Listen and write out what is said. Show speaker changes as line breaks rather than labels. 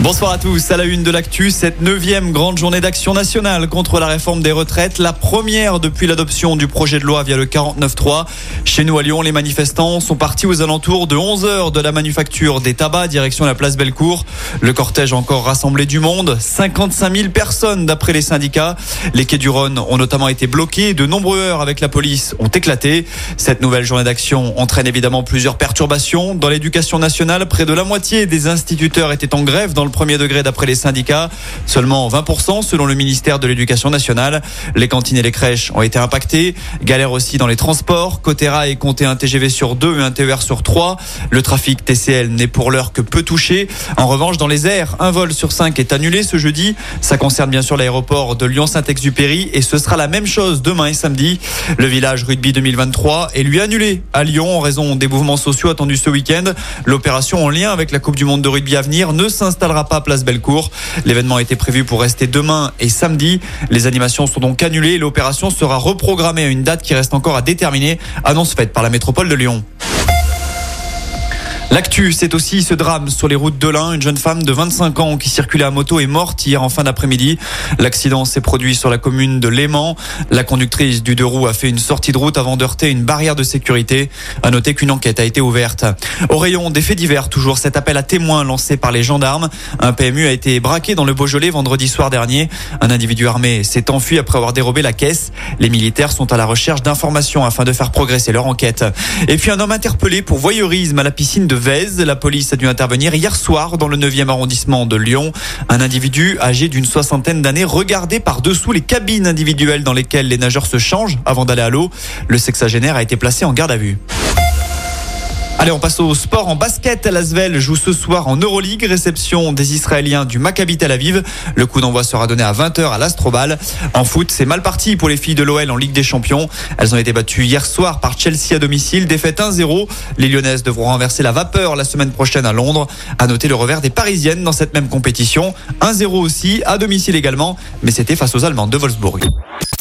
Bonsoir à tous. À la une de l'actu, cette neuvième grande journée d'action nationale contre la réforme des retraites, la première depuis l'adoption du projet de loi via le 49.3. Chez nous à Lyon, les manifestants sont partis aux alentours de 11 heures de la manufacture des tabacs, direction la place Bellecour. Le cortège encore rassemblé du monde, 55 000 personnes d'après les syndicats. Les quais du Rhône ont notamment été bloqués, de nombreuses heures avec la police ont éclaté. Cette nouvelle journée d'action entraîne évidemment plusieurs perturbations. Dans l'éducation nationale, près de la moitié des instituteurs étaient en grève dans le premier degré d'après les syndicats. Seulement 20% selon le ministère de l'Éducation nationale. Les cantines et les crèches ont été impactées. Galère aussi dans les transports. Côté rail, compté un TGV sur 2 et un TER sur 3. Le trafic TCL n'est pour l'heure que peu touché. En revanche, dans les airs, un vol sur 5 est annulé ce jeudi. Ça concerne bien sûr l'aéroport de Lyon-Saint-Exupéry et ce sera la même chose demain et samedi. Le village rugby 2023 est lui annulé à Lyon en raison des mouvements sociaux attendus ce week-end. L'opération en lien avec la Coupe du Monde de rugby à venir ne s'installera pas place Bellecour. L'événement était prévu pour rester demain et samedi. Les animations sont donc annulées. L'opération sera reprogrammée à une date qui reste encore à déterminer. Annonce faite par la métropole de Lyon. L'actu, c'est aussi ce drame sur les routes de l'Ain. Une jeune femme de 25 ans qui circulait à moto est morte hier en fin d'après-midi. L'accident s'est produit sur la commune de Léman. La conductrice du deux roues a fait une sortie de route avant d'heurter une barrière de sécurité. À noter qu'une enquête a été ouverte. Au rayon des faits divers, toujours cet appel à témoins lancé par les gendarmes. Un PMU a été braqué dans le Beaujolais vendredi soir dernier. Un individu armé s'est enfui après avoir dérobé la caisse. Les militaires sont à la recherche d'informations afin de faire progresser leur enquête. Et puis un homme interpellé pour voyeurisme à la piscine de la police a dû intervenir hier soir dans le 9e arrondissement de Lyon. Un individu âgé d'une soixantaine d'années regardait par-dessous les cabines individuelles dans lesquelles les nageurs se changent avant d'aller à l'eau. Le sexagénaire a été placé en garde à vue. Allez, on passe au sport en basket. L'Asvel joue ce soir en Euroleague. Réception des Israéliens du Maccabi Tel Aviv. Le coup d'envoi sera donné à 20h à l'Astrobal. En foot, c'est mal parti pour les filles de l'OL en Ligue des Champions. Elles ont été battues hier soir par Chelsea à domicile. Défaite 1-0. Les Lyonnaises devront renverser la vapeur la semaine prochaine à Londres. À noter le revers des Parisiennes dans cette même compétition. 1-0 aussi, à domicile également. Mais c'était face aux Allemands de Wolfsburg.